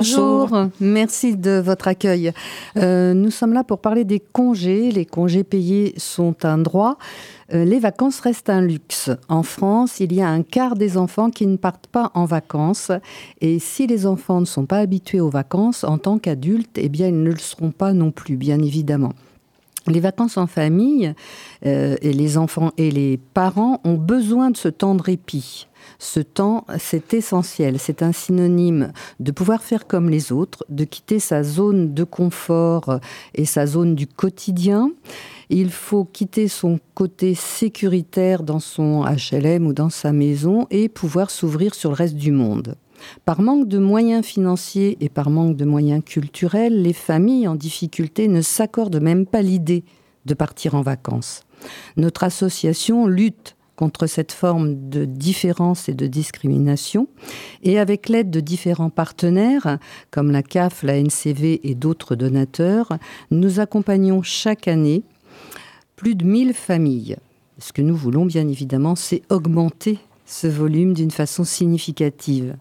Bonjour, merci de votre accueil. Euh, nous sommes là pour parler des congés. Les congés payés sont un droit. Euh, les vacances restent un luxe. En France, il y a un quart des enfants qui ne partent pas en vacances. Et si les enfants ne sont pas habitués aux vacances, en tant qu'adultes, eh bien, ils ne le seront pas non plus, bien évidemment. Les vacances en famille, euh, et les enfants et les parents ont besoin de ce temps de répit. Ce temps, c'est essentiel. C'est un synonyme de pouvoir faire comme les autres, de quitter sa zone de confort et sa zone du quotidien. Il faut quitter son côté sécuritaire dans son HLM ou dans sa maison et pouvoir s'ouvrir sur le reste du monde. Par manque de moyens financiers et par manque de moyens culturels, les familles en difficulté ne s'accordent même pas l'idée de partir en vacances. Notre association lutte contre cette forme de différence et de discrimination. Et avec l'aide de différents partenaires, comme la CAF, la NCV et d'autres donateurs, nous accompagnons chaque année plus de 1000 familles. Ce que nous voulons, bien évidemment, c'est augmenter ce volume d'une façon significative.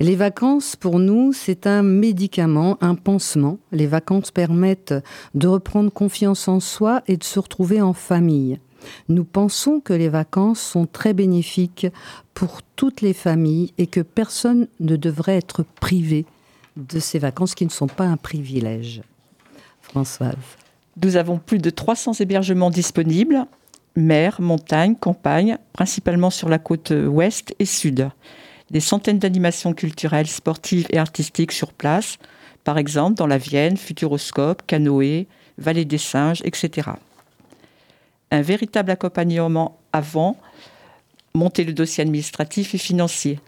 Les vacances, pour nous, c'est un médicament, un pansement. Les vacances permettent de reprendre confiance en soi et de se retrouver en famille. Nous pensons que les vacances sont très bénéfiques pour toutes les familles et que personne ne devrait être privé de ces vacances qui ne sont pas un privilège. Françoise. Nous avons plus de 300 hébergements disponibles, mer, montagne, campagne, principalement sur la côte ouest et sud. Des centaines d'animations culturelles, sportives et artistiques sur place, par exemple dans la Vienne, Futuroscope, Canoë, Vallée des Singes, etc un véritable accompagnement avant, monter le dossier administratif et financier,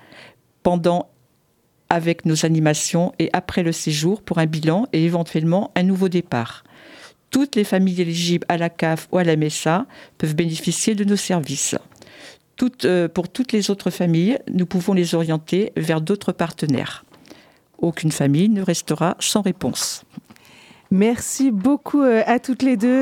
pendant avec nos animations et après le séjour pour un bilan et éventuellement un nouveau départ. Toutes les familles éligibles à la CAF ou à la MESA peuvent bénéficier de nos services. Euh, pour toutes les autres familles, nous pouvons les orienter vers d'autres partenaires. Aucune famille ne restera sans réponse. Merci beaucoup euh, à toutes les deux.